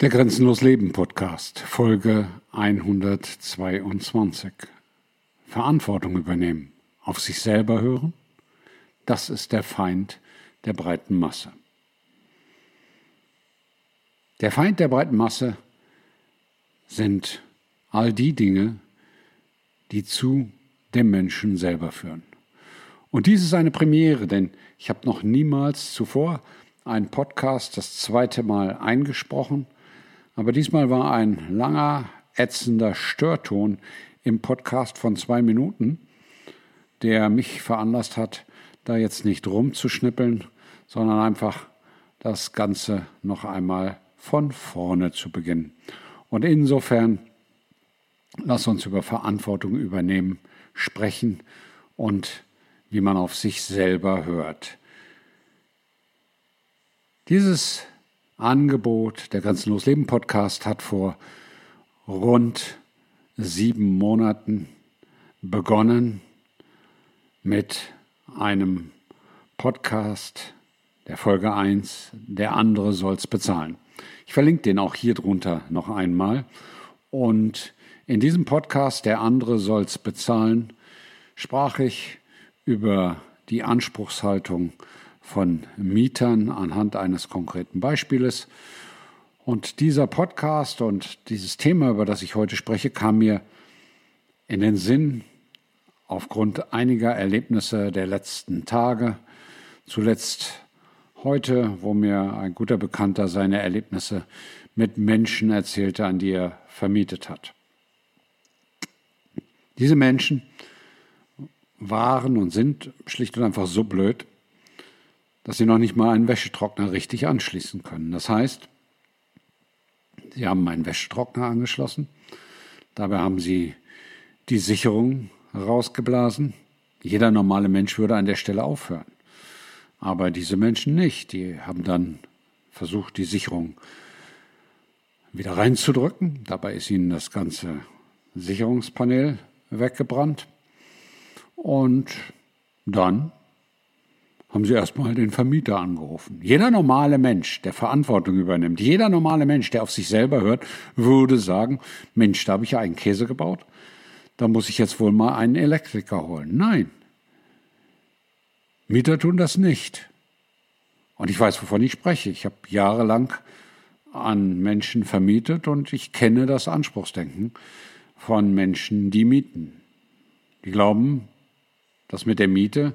Der Grenzenlos Leben Podcast, Folge 122. Verantwortung übernehmen, auf sich selber hören, das ist der Feind der breiten Masse. Der Feind der breiten Masse sind all die Dinge, die zu dem Menschen selber führen. Und dies ist eine Premiere, denn ich habe noch niemals zuvor einen Podcast das zweite Mal eingesprochen aber diesmal war ein langer, ätzender Störton im Podcast von zwei Minuten, der mich veranlasst hat, da jetzt nicht rumzuschnippeln, sondern einfach das Ganze noch einmal von vorne zu beginnen. Und insofern lass uns über Verantwortung übernehmen, sprechen und wie man auf sich selber hört. Dieses Angebot. Der Grenzenlos Leben Podcast hat vor rund sieben Monaten begonnen mit einem Podcast der Folge 1, der andere soll's bezahlen. Ich verlinke den auch hier drunter noch einmal. Und in diesem Podcast, der andere soll's bezahlen, sprach ich über die Anspruchshaltung von Mietern anhand eines konkreten Beispieles. Und dieser Podcast und dieses Thema, über das ich heute spreche, kam mir in den Sinn aufgrund einiger Erlebnisse der letzten Tage. Zuletzt heute, wo mir ein guter Bekannter seine Erlebnisse mit Menschen erzählte, an die er vermietet hat. Diese Menschen waren und sind schlicht und einfach so blöd, dass sie noch nicht mal einen Wäschetrockner richtig anschließen können. Das heißt, sie haben einen Wäschetrockner angeschlossen, dabei haben sie die Sicherung rausgeblasen. Jeder normale Mensch würde an der Stelle aufhören. Aber diese Menschen nicht. Die haben dann versucht, die Sicherung wieder reinzudrücken. Dabei ist ihnen das ganze Sicherungspanel weggebrannt. Und dann haben sie erstmal den Vermieter angerufen. Jeder normale Mensch, der Verantwortung übernimmt, jeder normale Mensch, der auf sich selber hört, würde sagen, Mensch, da habe ich ja einen Käse gebaut, da muss ich jetzt wohl mal einen Elektriker holen. Nein. Mieter tun das nicht. Und ich weiß, wovon ich spreche. Ich habe jahrelang an Menschen vermietet und ich kenne das Anspruchsdenken von Menschen, die mieten. Die glauben, dass mit der Miete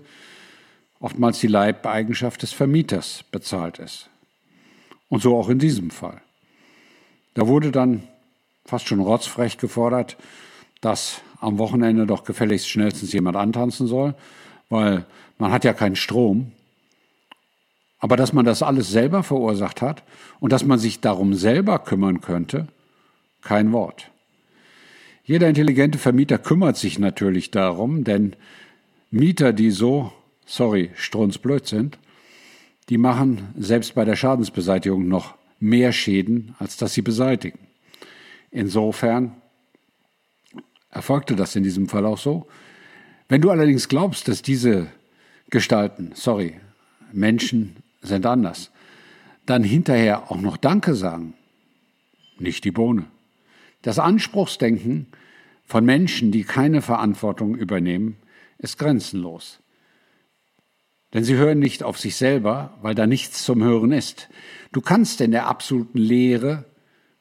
oftmals die Leibeigenschaft des Vermieters bezahlt ist. Und so auch in diesem Fall. Da wurde dann fast schon rotzfrech gefordert, dass am Wochenende doch gefälligst schnellstens jemand antanzen soll, weil man hat ja keinen Strom. Aber dass man das alles selber verursacht hat und dass man sich darum selber kümmern könnte, kein Wort. Jeder intelligente Vermieter kümmert sich natürlich darum, denn Mieter, die so sorry, strunzblöd sind, die machen selbst bei der Schadensbeseitigung noch mehr Schäden, als dass sie beseitigen. Insofern erfolgte das in diesem Fall auch so. Wenn du allerdings glaubst, dass diese Gestalten, sorry, Menschen sind anders, dann hinterher auch noch Danke sagen, nicht die Bohne. Das Anspruchsdenken von Menschen, die keine Verantwortung übernehmen, ist grenzenlos. Denn sie hören nicht auf sich selber, weil da nichts zum Hören ist. Du kannst in der absoluten Leere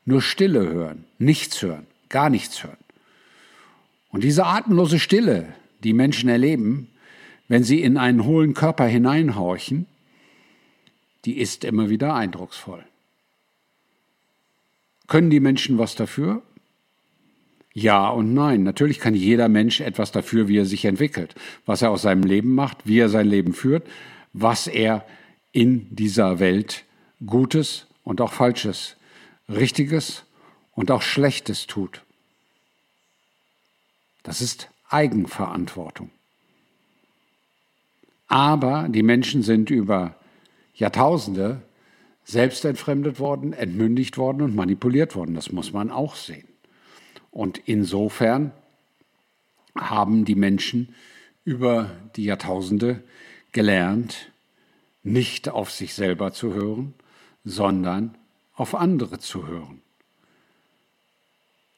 nur Stille hören, nichts hören, gar nichts hören. Und diese atemlose Stille, die Menschen erleben, wenn sie in einen hohlen Körper hineinhorchen, die ist immer wieder eindrucksvoll. Können die Menschen was dafür? Ja und nein. Natürlich kann jeder Mensch etwas dafür, wie er sich entwickelt, was er aus seinem Leben macht, wie er sein Leben führt, was er in dieser Welt Gutes und auch Falsches, Richtiges und auch Schlechtes tut. Das ist Eigenverantwortung. Aber die Menschen sind über Jahrtausende selbst entfremdet worden, entmündigt worden und manipuliert worden. Das muss man auch sehen. Und insofern haben die Menschen über die Jahrtausende gelernt, nicht auf sich selber zu hören, sondern auf andere zu hören,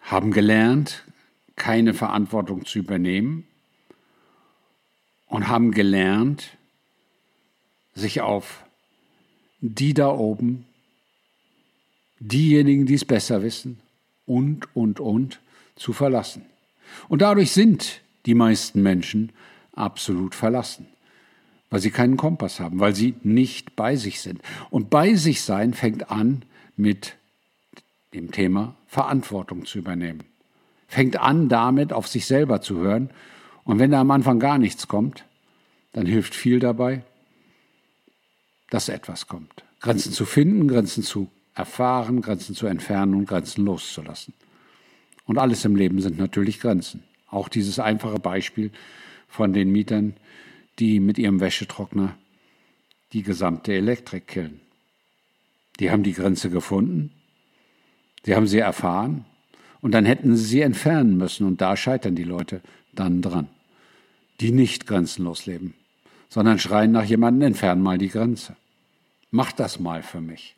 haben gelernt, keine Verantwortung zu übernehmen und haben gelernt, sich auf die da oben, diejenigen, die es besser wissen und, und, und zu verlassen. Und dadurch sind die meisten Menschen absolut verlassen, weil sie keinen Kompass haben, weil sie nicht bei sich sind. Und bei sich sein fängt an mit dem Thema Verantwortung zu übernehmen. Fängt an damit, auf sich selber zu hören. Und wenn da am Anfang gar nichts kommt, dann hilft viel dabei, dass etwas kommt. Grenzen zu finden, Grenzen zu erfahren, Grenzen zu entfernen und Grenzen loszulassen. Und alles im Leben sind natürlich Grenzen. Auch dieses einfache Beispiel von den Mietern, die mit ihrem Wäschetrockner die gesamte Elektrik killen. Die haben die Grenze gefunden, sie haben sie erfahren und dann hätten sie sie entfernen müssen und da scheitern die Leute dann dran, die nicht grenzenlos leben, sondern schreien nach jemandem, entfernen mal die Grenze. Mach das mal für mich.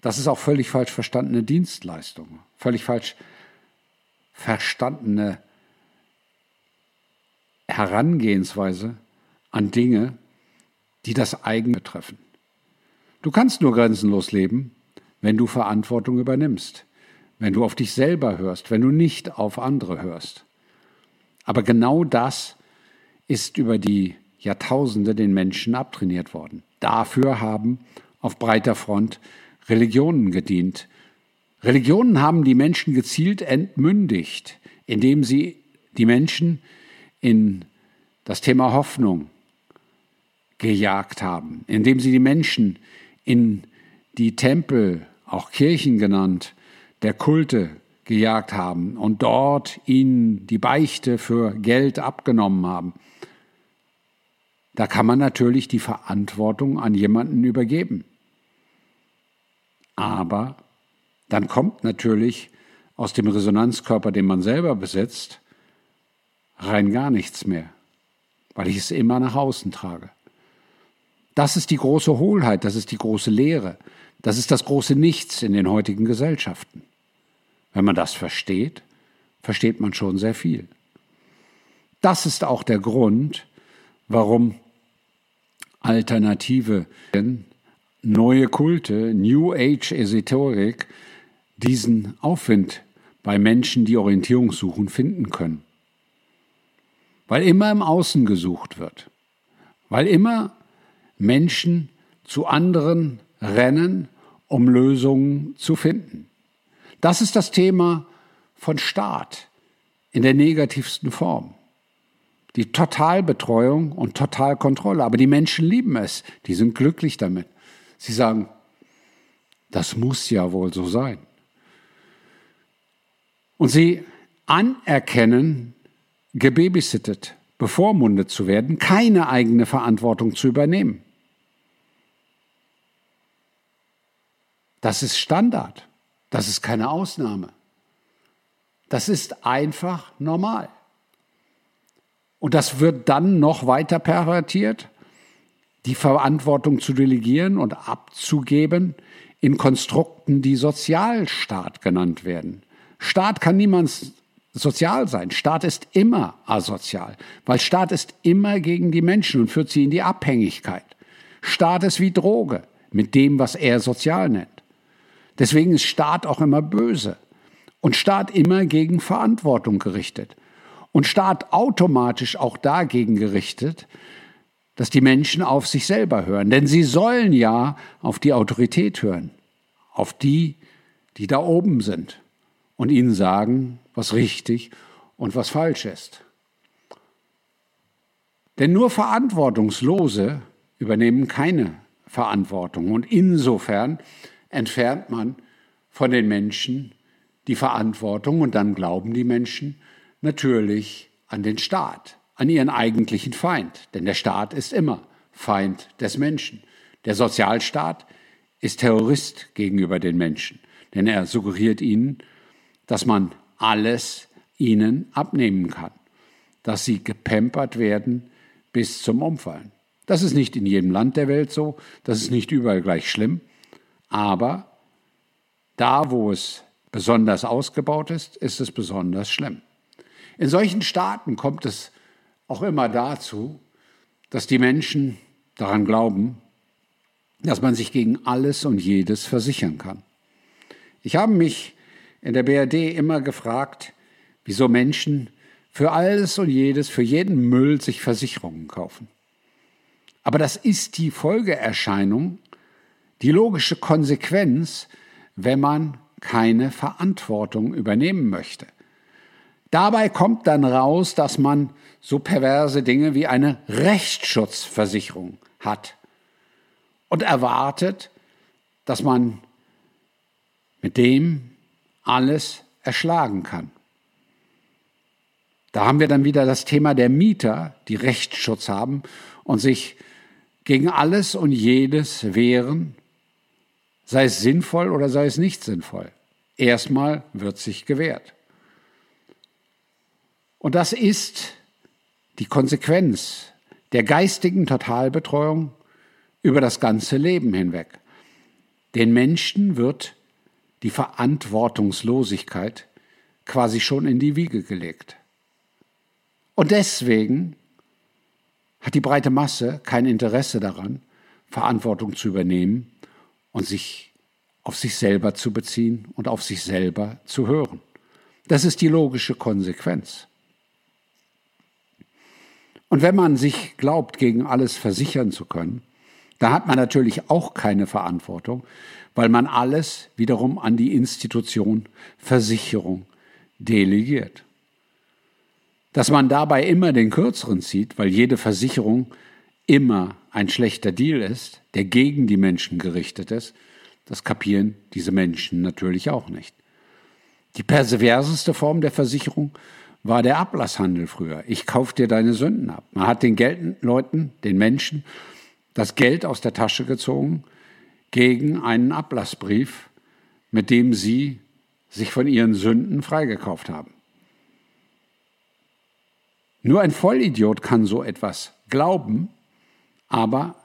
Das ist auch völlig falsch verstandene Dienstleistung, völlig falsch verstandene Herangehensweise an Dinge, die das Eigen betreffen. Du kannst nur grenzenlos leben, wenn du Verantwortung übernimmst, wenn du auf dich selber hörst, wenn du nicht auf andere hörst. Aber genau das ist über die Jahrtausende den Menschen abtrainiert worden. Dafür haben auf breiter Front Religionen gedient. Religionen haben die Menschen gezielt entmündigt, indem sie die Menschen in das Thema Hoffnung gejagt haben, indem sie die Menschen in die Tempel, auch Kirchen genannt, der Kulte gejagt haben und dort ihnen die Beichte für Geld abgenommen haben. Da kann man natürlich die Verantwortung an jemanden übergeben. Aber dann kommt natürlich aus dem Resonanzkörper, den man selber besitzt, rein gar nichts mehr, weil ich es immer nach außen trage. Das ist die große Hohlheit, das ist die große Lehre, das ist das große Nichts in den heutigen Gesellschaften. Wenn man das versteht, versteht man schon sehr viel. Das ist auch der Grund, warum alternative neue Kulte, New Age Esoterik, diesen Aufwind bei Menschen, die Orientierung suchen, finden können. Weil immer im Außen gesucht wird. Weil immer Menschen zu anderen rennen, um Lösungen zu finden. Das ist das Thema von Staat in der negativsten Form. Die Totalbetreuung und Totalkontrolle. Aber die Menschen lieben es. Die sind glücklich damit. Sie sagen, das muss ja wohl so sein. Und sie anerkennen, gebabysittet, bevormundet zu werden, keine eigene Verantwortung zu übernehmen. Das ist Standard. Das ist keine Ausnahme. Das ist einfach normal. Und das wird dann noch weiter pervertiert, die Verantwortung zu delegieren und abzugeben in Konstrukten, die Sozialstaat genannt werden. Staat kann niemals sozial sein. Staat ist immer asozial, weil Staat ist immer gegen die Menschen und führt sie in die Abhängigkeit. Staat ist wie Droge mit dem, was er sozial nennt. Deswegen ist Staat auch immer böse und Staat immer gegen Verantwortung gerichtet und Staat automatisch auch dagegen gerichtet, dass die Menschen auf sich selber hören. Denn sie sollen ja auf die Autorität hören, auf die, die da oben sind und ihnen sagen, was richtig und was falsch ist. Denn nur Verantwortungslose übernehmen keine Verantwortung. Und insofern entfernt man von den Menschen die Verantwortung und dann glauben die Menschen natürlich an den Staat, an ihren eigentlichen Feind. Denn der Staat ist immer Feind des Menschen. Der Sozialstaat ist Terrorist gegenüber den Menschen, denn er suggeriert ihnen, dass man alles ihnen abnehmen kann, dass sie gepempert werden bis zum Umfallen. Das ist nicht in jedem Land der Welt so, das ist nicht überall gleich schlimm, Aber da, wo es besonders ausgebaut ist, ist es besonders schlimm. In solchen Staaten kommt es auch immer dazu, dass die Menschen daran glauben, dass man sich gegen alles und jedes versichern kann. Ich habe mich in der BRD immer gefragt, wieso Menschen für alles und jedes, für jeden Müll sich Versicherungen kaufen. Aber das ist die Folgeerscheinung, die logische Konsequenz, wenn man keine Verantwortung übernehmen möchte. Dabei kommt dann raus, dass man so perverse Dinge wie eine Rechtsschutzversicherung hat und erwartet, dass man mit dem alles erschlagen kann. Da haben wir dann wieder das Thema der Mieter, die Rechtsschutz haben und sich gegen alles und jedes wehren, sei es sinnvoll oder sei es nicht sinnvoll. Erstmal wird sich gewehrt. Und das ist die Konsequenz der geistigen Totalbetreuung über das ganze Leben hinweg. Den Menschen wird die Verantwortungslosigkeit quasi schon in die Wiege gelegt. Und deswegen hat die breite Masse kein Interesse daran, Verantwortung zu übernehmen und sich auf sich selber zu beziehen und auf sich selber zu hören. Das ist die logische Konsequenz. Und wenn man sich glaubt, gegen alles versichern zu können, da hat man natürlich auch keine Verantwortung, weil man alles wiederum an die Institution Versicherung delegiert. Dass man dabei immer den Kürzeren zieht, weil jede Versicherung immer ein schlechter Deal ist, der gegen die Menschen gerichtet ist, das kapieren diese Menschen natürlich auch nicht. Die perverseste Form der Versicherung war der Ablasshandel früher. Ich kauf dir deine Sünden ab. Man hat den Leuten, den Menschen, das Geld aus der Tasche gezogen gegen einen Ablassbrief, mit dem sie sich von ihren Sünden freigekauft haben. Nur ein Vollidiot kann so etwas glauben, aber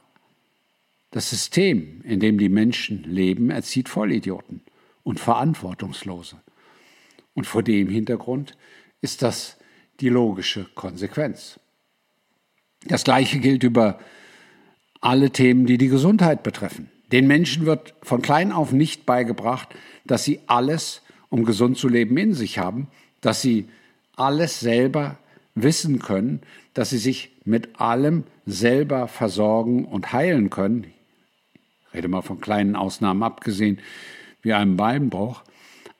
das System, in dem die Menschen leben, erzieht Vollidioten und Verantwortungslose. Und vor dem Hintergrund ist das die logische Konsequenz. Das Gleiche gilt über alle Themen, die die Gesundheit betreffen. Den Menschen wird von klein auf nicht beigebracht, dass sie alles, um gesund zu leben, in sich haben, dass sie alles selber wissen können, dass sie sich mit allem selber versorgen und heilen können. Ich rede mal von kleinen Ausnahmen abgesehen, wie einem Beinbruch.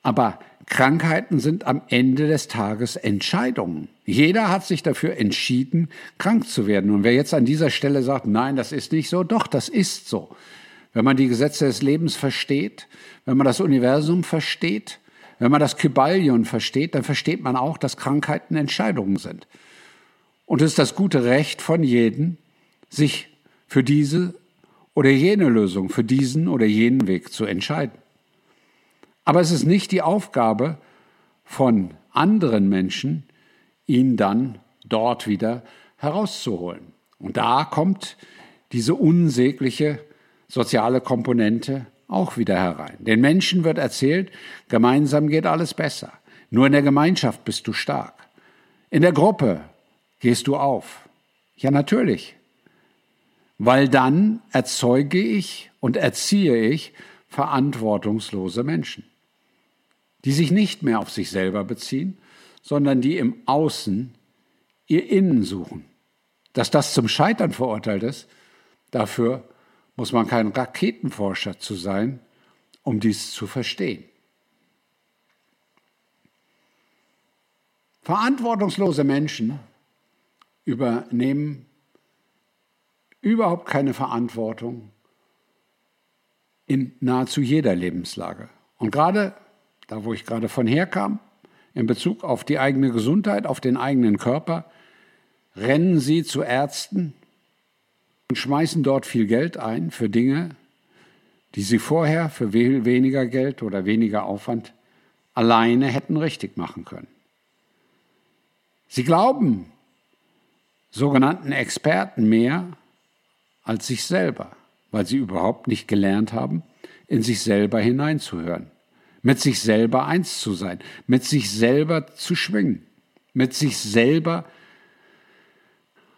Aber Krankheiten sind am Ende des Tages Entscheidungen. Jeder hat sich dafür entschieden, krank zu werden. Und wer jetzt an dieser Stelle sagt, nein, das ist nicht so, doch, das ist so. Wenn man die Gesetze des Lebens versteht, wenn man das Universum versteht, wenn man das Kybalion versteht, dann versteht man auch, dass Krankheiten Entscheidungen sind. Und es ist das gute Recht von jedem, sich für diese oder jene Lösung, für diesen oder jenen Weg zu entscheiden. Aber es ist nicht die Aufgabe von anderen Menschen, ihn dann dort wieder herauszuholen. Und da kommt diese unsägliche soziale Komponente auch wieder herein. Den Menschen wird erzählt, gemeinsam geht alles besser. Nur in der Gemeinschaft bist du stark. In der Gruppe gehst du auf. Ja, natürlich. Weil dann erzeuge ich und erziehe ich verantwortungslose Menschen die sich nicht mehr auf sich selber beziehen, sondern die im Außen ihr Innen suchen. Dass das zum Scheitern verurteilt ist, dafür muss man kein Raketenforscher zu sein, um dies zu verstehen. Verantwortungslose Menschen übernehmen überhaupt keine Verantwortung in nahezu jeder Lebenslage. Und gerade da wo ich gerade von herkam, in Bezug auf die eigene Gesundheit, auf den eigenen Körper, rennen sie zu Ärzten und schmeißen dort viel Geld ein für Dinge, die sie vorher für weniger Geld oder weniger Aufwand alleine hätten richtig machen können. Sie glauben sogenannten Experten mehr als sich selber, weil sie überhaupt nicht gelernt haben, in sich selber hineinzuhören, mit sich selber eins zu sein, mit sich selber zu schwingen, mit sich selber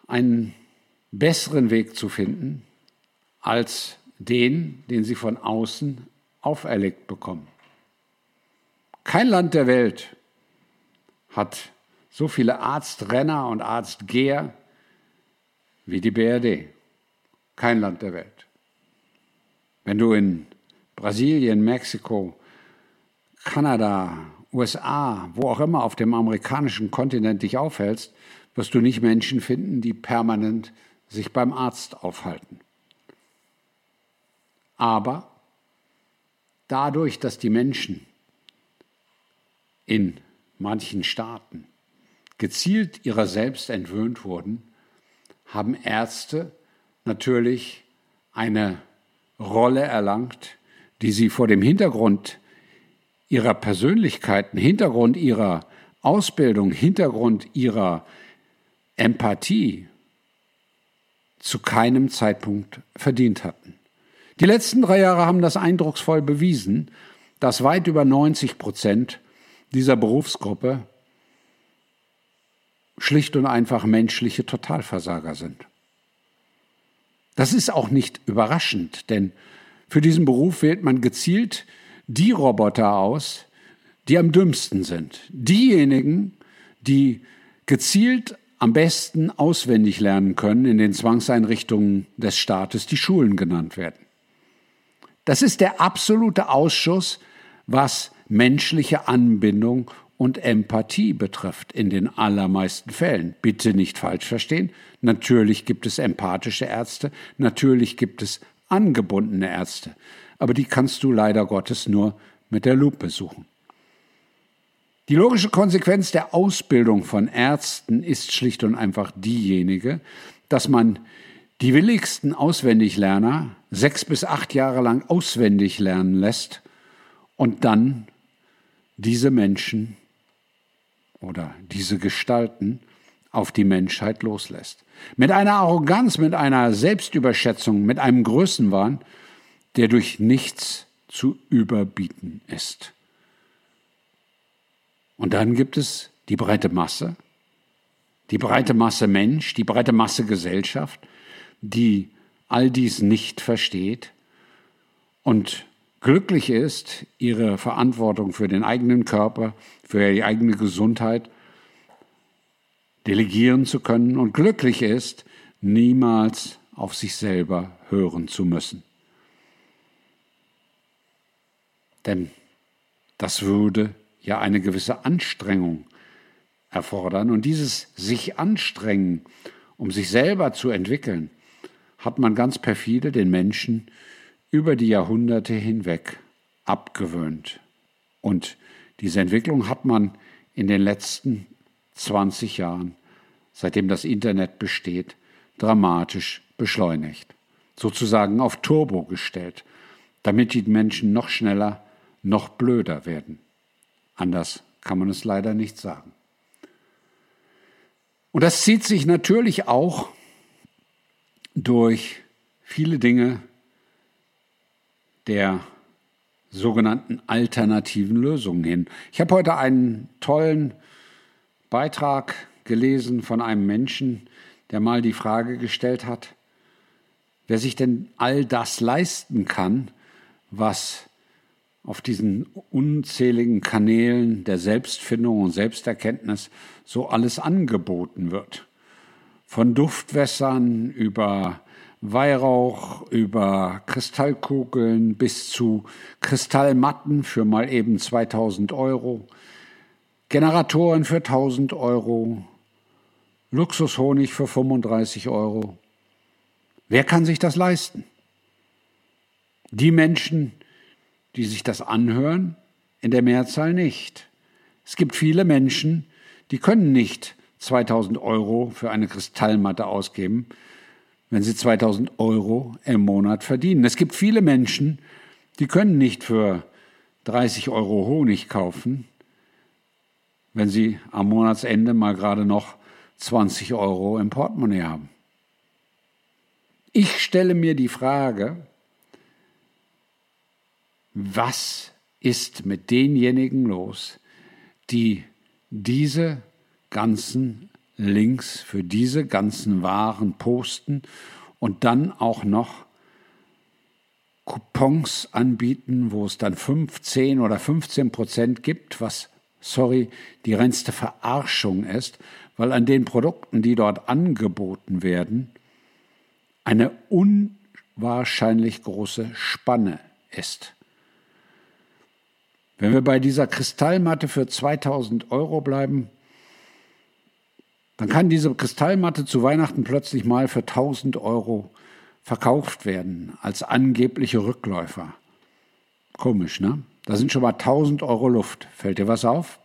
einen besseren Weg zu finden als den, den sie von außen auferlegt bekommen. Kein Land der Welt hat so viele Arztrenner und Arztgeher wie die BRD. Kein Land der Welt. Wenn du in Brasilien, Mexiko, Kanada, USA, wo auch immer auf dem amerikanischen Kontinent dich aufhältst, wirst du nicht Menschen finden, die permanent sich beim Arzt aufhalten. Aber dadurch, dass die Menschen in manchen Staaten gezielt ihrer selbst entwöhnt wurden, haben Ärzte natürlich eine Rolle erlangt, die sie vor dem Hintergrund ihrer Persönlichkeiten, Hintergrund ihrer Ausbildung, Hintergrund ihrer Empathie zu keinem Zeitpunkt verdient hatten. Die letzten drei Jahre haben das eindrucksvoll bewiesen, dass weit über 90 Prozent dieser Berufsgruppe schlicht und einfach menschliche Totalversager sind. Das ist auch nicht überraschend, denn für diesen Beruf wählt man gezielt die Roboter aus, die am dümmsten sind. Diejenigen, die gezielt am besten auswendig lernen können in den Zwangseinrichtungen des Staates, die Schulen genannt werden. Das ist der absolute Ausschuss, was menschliche Anbindung und Empathie betrifft, in den allermeisten Fällen. Bitte nicht falsch verstehen. Natürlich gibt es empathische Ärzte, natürlich gibt es angebundene Ärzte, aber die kannst du leider Gottes nur mit der Lupe suchen. Die logische Konsequenz der Ausbildung von Ärzten ist schlicht und einfach diejenige, dass man die willigsten Auswendiglerner sechs bis acht Jahre lang auswendig lernen lässt und dann diese Menschen oder diese Gestalten auf die Menschheit loslässt. Mit einer Arroganz, mit einer Selbstüberschätzung, mit einem Größenwahn, der durch nichts zu überbieten ist. Und dann gibt es die breite Masse, die breite Masse Mensch, die breite Masse Gesellschaft, die all dies nicht versteht und glücklich ist, ihre Verantwortung für den eigenen Körper, für die eigene Gesundheit delegieren zu können und glücklich ist, niemals auf sich selber hören zu müssen. Denn das würde ja eine gewisse Anstrengung erfordern. Und dieses sich anstrengen, um sich selber zu entwickeln, hat man ganz perfide den Menschen über die Jahrhunderte hinweg abgewöhnt. Und diese Entwicklung hat man in den letzten 20 Jahren, seitdem das Internet besteht, dramatisch beschleunigt, sozusagen auf Turbo gestellt, damit die Menschen noch schneller, noch blöder werden. Anders kann man es leider nicht sagen. Und das zieht sich natürlich auch durch viele Dinge der sogenannten alternativen Lösungen hin. Ich habe heute einen tollen Beitrag gelesen von einem Menschen, der mal die Frage gestellt hat, wer sich denn all das leisten kann, was auf diesen unzähligen Kanälen der Selbstfindung und Selbsterkenntnis so alles angeboten wird. Von Duftwässern über Weihrauch, über Kristallkugeln bis zu Kristallmatten für mal eben 2000 Euro, Generatoren für 1000 Euro, Luxushonig für 35 Euro. Wer kann sich das leisten? Die Menschen, die sich das anhören, in der Mehrzahl nicht. Es gibt viele Menschen, die können nicht 2000 Euro für eine Kristallmatte ausgeben, wenn sie 2000 Euro im Monat verdienen. Es gibt viele Menschen, die können nicht für 30 Euro Honig kaufen, wenn sie am Monatsende mal gerade noch 20 Euro im Portemonnaie haben. Ich stelle mir die Frage, was ist mit denjenigen los, die diese ganzen Links für diese ganzen Waren posten und dann auch noch Coupons anbieten, wo es dann 15 oder 15 Prozent gibt, was, sorry, die reinste Verarschung ist, weil an den Produkten, die dort angeboten werden, eine unwahrscheinlich große Spanne ist. Wenn wir bei dieser Kristallmatte für 2000 Euro bleiben, dann kann diese Kristallmatte zu Weihnachten plötzlich mal für 1000 Euro verkauft werden als angebliche Rückläufer. Komisch, ne? Da sind schon mal 1000 Euro Luft. Fällt dir was auf?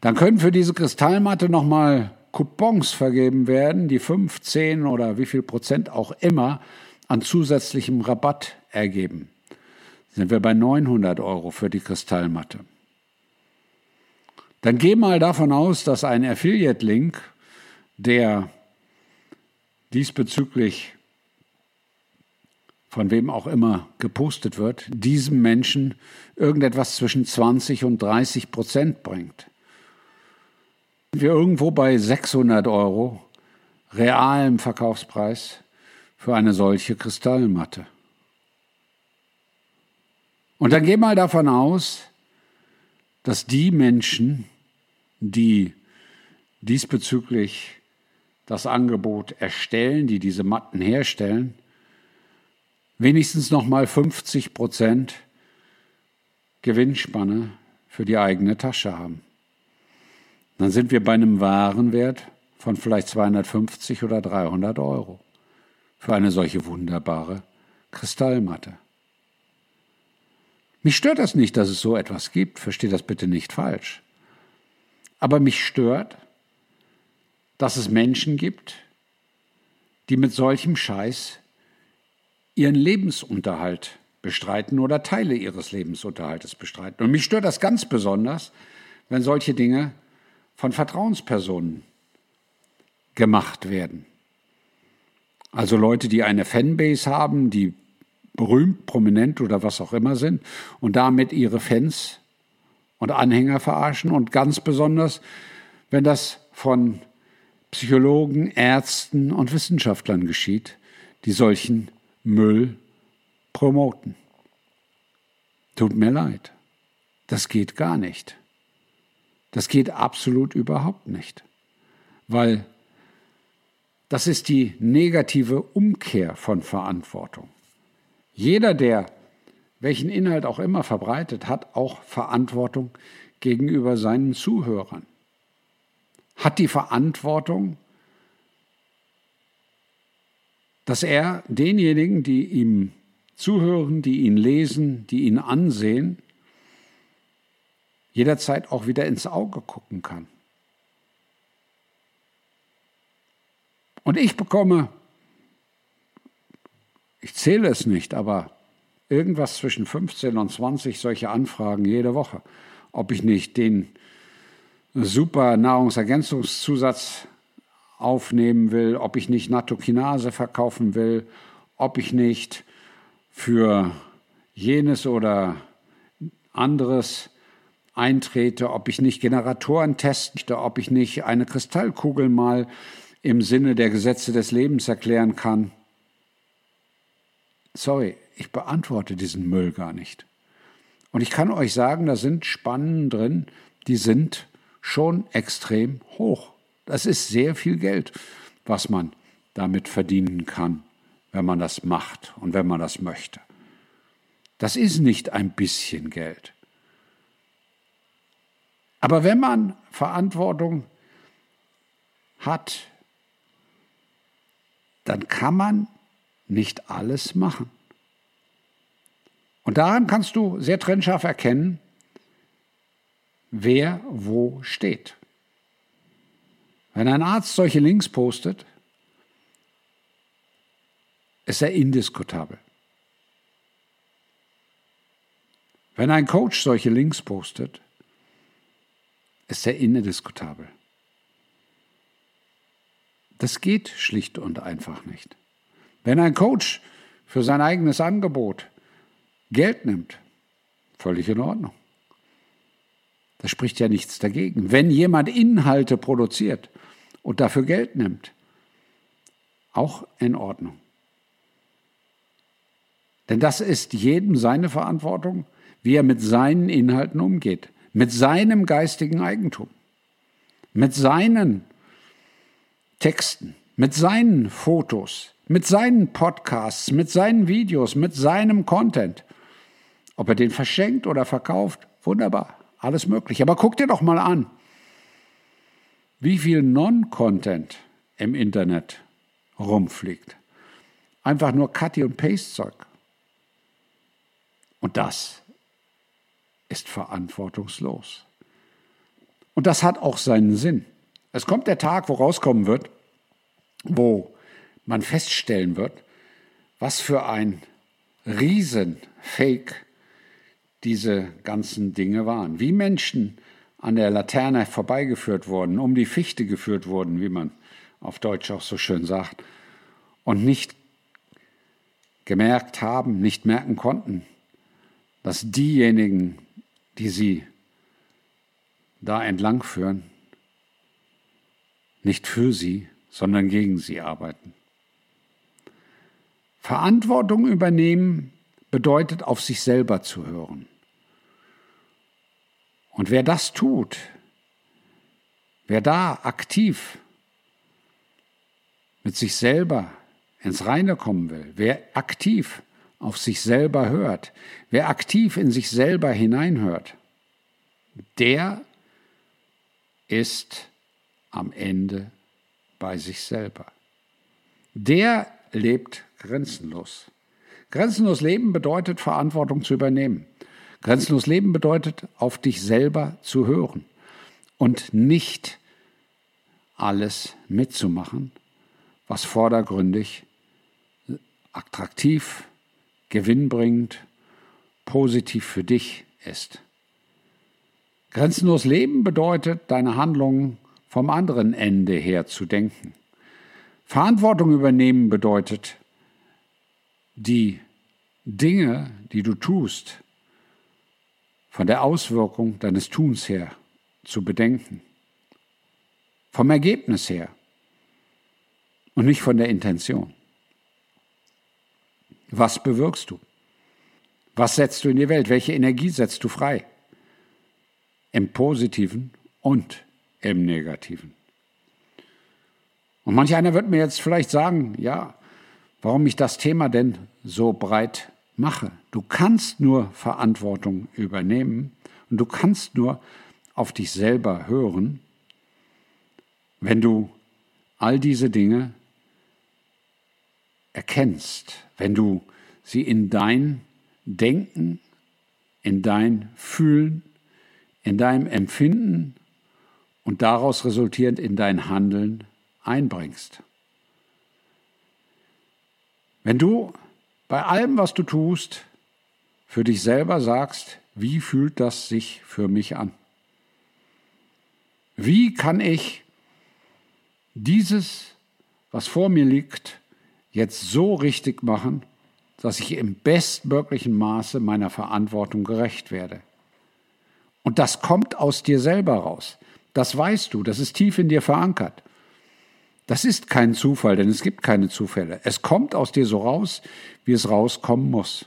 Dann können für diese Kristallmatte nochmal Coupons vergeben werden, die 15 oder wie viel Prozent auch immer an zusätzlichem Rabatt ergeben sind wir bei 900 Euro für die Kristallmatte. Dann geh mal davon aus, dass ein Affiliate-Link, der diesbezüglich von wem auch immer gepostet wird, diesem Menschen irgendetwas zwischen 20 und 30 Prozent bringt. Sind wir irgendwo bei 600 Euro realem Verkaufspreis für eine solche Kristallmatte. Und dann geh mal davon aus, dass die Menschen, die diesbezüglich das Angebot erstellen, die diese Matten herstellen, wenigstens noch mal 50 Prozent Gewinnspanne für die eigene Tasche haben. Dann sind wir bei einem Warenwert von vielleicht 250 oder 300 Euro für eine solche wunderbare Kristallmatte. Mich stört das nicht, dass es so etwas gibt, verstehe das bitte nicht falsch. Aber mich stört, dass es Menschen gibt, die mit solchem Scheiß ihren Lebensunterhalt bestreiten oder Teile ihres Lebensunterhaltes bestreiten. Und mich stört das ganz besonders, wenn solche Dinge von Vertrauenspersonen gemacht werden. Also Leute, die eine Fanbase haben, die berühmt, prominent oder was auch immer sind und damit ihre Fans und Anhänger verarschen und ganz besonders, wenn das von Psychologen, Ärzten und Wissenschaftlern geschieht, die solchen Müll promoten. Tut mir leid. Das geht gar nicht. Das geht absolut überhaupt nicht. Weil das ist die negative Umkehr von Verantwortung. Jeder, der welchen Inhalt auch immer verbreitet, hat auch Verantwortung gegenüber seinen Zuhörern. Hat die Verantwortung, dass er denjenigen, die ihm zuhören, die ihn lesen, die ihn ansehen, jederzeit auch wieder ins Auge gucken kann. Und ich bekomme ich zähle es nicht, aber irgendwas zwischen 15 und 20 solche Anfragen jede Woche. Ob ich nicht den super Nahrungsergänzungszusatz aufnehmen will, ob ich nicht Nattokinase verkaufen will, ob ich nicht für jenes oder anderes eintrete, ob ich nicht Generatoren teste, ob ich nicht eine Kristallkugel mal im Sinne der Gesetze des Lebens erklären kann sorry, ich beantworte diesen Müll gar nicht. Und ich kann euch sagen, da sind Spannen drin, die sind schon extrem hoch. Das ist sehr viel Geld, was man damit verdienen kann, wenn man das macht und wenn man das möchte. Das ist nicht ein bisschen Geld. Aber wenn man Verantwortung hat, dann kann man nicht alles machen. Und daran kannst du sehr trennscharf erkennen, wer wo steht. Wenn ein Arzt solche Links postet, ist er indiskutabel. Wenn ein Coach solche Links postet, ist er indiskutabel. Das geht schlicht und einfach nicht. Wenn ein Coach für sein eigenes Angebot Geld nimmt, Völlig in Ordnung. Da spricht ja nichts dagegen. Wenn jemand Inhalte produziert und dafür Geld nimmt, auch in Ordnung. Denn das ist jedem seine Verantwortung, wie er mit seinen Inhalten umgeht, mit seinem geistigen Eigentum, mit seinen Texten, mit seinen Fotos, mit seinen Podcasts, mit seinen Videos, mit seinem Content. Ob er den verschenkt oder verkauft, wunderbar, alles möglich. Aber guck dir doch mal an, wie viel Non-Content im Internet rumfliegt. Einfach nur Cutty- und Paste-Zeug. Und das ist verantwortungslos. Und das hat auch seinen Sinn. Es kommt der Tag, wo rauskommen wird, wo man feststellen wird, was für ein Riesenfake diese ganzen Dinge waren. Wie Menschen an der Laterne vorbeigeführt wurden, um die Fichte geführt wurden, wie man auf Deutsch auch so schön sagt, und nicht gemerkt haben, nicht merken konnten, dass diejenigen, die sie da entlangführen, nicht für sie, sondern gegen sie arbeiten. Verantwortung übernehmen bedeutet, auf sich selber zu hören. Und wer das tut, wer da aktiv mit sich selber ins Reine kommen will, wer aktiv auf sich selber hört, wer aktiv in sich selber hineinhört, der ist am Ende bei sich selber. Der lebt grenzenlos. Grenzenlos leben bedeutet Verantwortung zu übernehmen. Grenzenlos leben bedeutet auf dich selber zu hören und nicht alles mitzumachen, was vordergründig attraktiv, gewinnbringend, positiv für dich ist. Grenzenlos leben bedeutet, deine Handlungen vom anderen Ende her zu denken. Verantwortung übernehmen bedeutet, die Dinge, die du tust, von der Auswirkung deines Tuns her zu bedenken. Vom Ergebnis her und nicht von der Intention. Was bewirkst du? Was setzt du in die Welt? Welche Energie setzt du frei? Im positiven und im negativen. Und manch einer wird mir jetzt vielleicht sagen, ja, warum ich das Thema denn so breit mache. Du kannst nur Verantwortung übernehmen und du kannst nur auf dich selber hören, wenn du all diese Dinge erkennst, wenn du sie in dein Denken, in dein Fühlen, in deinem Empfinden und daraus resultierend in dein Handeln einbringst. Wenn du bei allem, was du tust, für dich selber sagst, wie fühlt das sich für mich an? Wie kann ich dieses, was vor mir liegt, jetzt so richtig machen, dass ich im bestmöglichen Maße meiner Verantwortung gerecht werde? Und das kommt aus dir selber raus. Das weißt du, das ist tief in dir verankert. Das ist kein Zufall, denn es gibt keine Zufälle. Es kommt aus dir so raus, wie es rauskommen muss.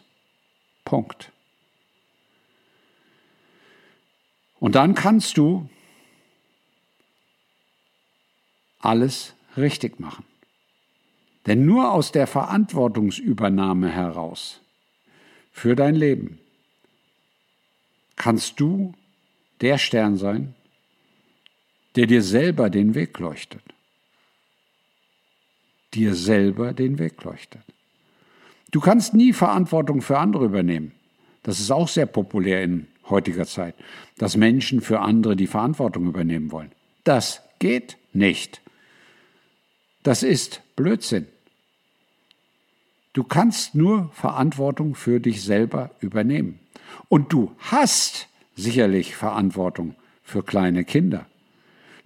Punkt. Und dann kannst du alles richtig machen. Denn nur aus der Verantwortungsübernahme heraus für dein Leben kannst du der Stern sein, der dir selber den Weg leuchtet dir selber den Weg leuchtet. Du kannst nie Verantwortung für andere übernehmen. Das ist auch sehr populär in heutiger Zeit, dass Menschen für andere die Verantwortung übernehmen wollen. Das geht nicht. Das ist Blödsinn. Du kannst nur Verantwortung für dich selber übernehmen. Und du hast sicherlich Verantwortung für kleine Kinder.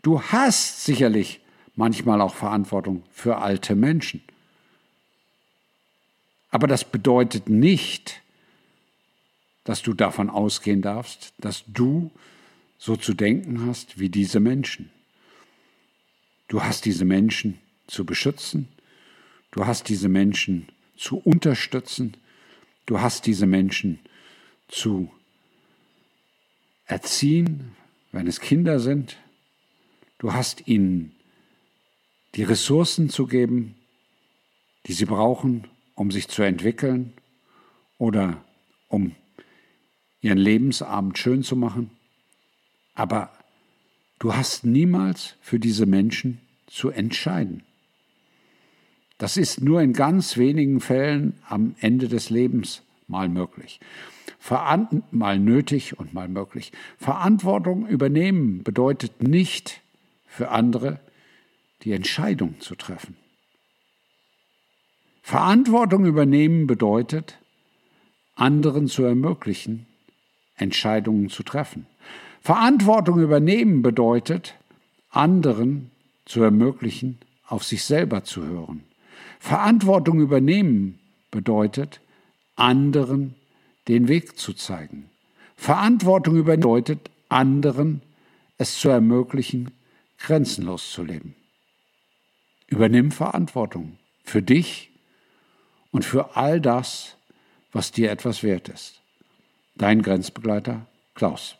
Du hast sicherlich manchmal auch Verantwortung für alte Menschen. Aber das bedeutet nicht, dass du davon ausgehen darfst, dass du so zu denken hast wie diese Menschen. Du hast diese Menschen zu beschützen, du hast diese Menschen zu unterstützen, du hast diese Menschen zu erziehen, wenn es Kinder sind, du hast ihnen die Ressourcen zu geben, die sie brauchen, um sich zu entwickeln oder um ihren Lebensabend schön zu machen. Aber du hast niemals für diese Menschen zu entscheiden. Das ist nur in ganz wenigen Fällen am Ende des Lebens mal möglich. Veran mal nötig und mal möglich. Verantwortung übernehmen bedeutet nicht für andere die Entscheidung zu treffen. Verantwortung übernehmen bedeutet, anderen zu ermöglichen, Entscheidungen zu treffen. Verantwortung übernehmen bedeutet, anderen zu ermöglichen, auf sich selber zu hören. Verantwortung übernehmen bedeutet, anderen den Weg zu zeigen. Verantwortung übernehmen bedeutet, anderen es zu ermöglichen, grenzenlos zu leben. Übernimm Verantwortung für dich und für all das, was dir etwas wert ist. Dein Grenzbegleiter Klaus.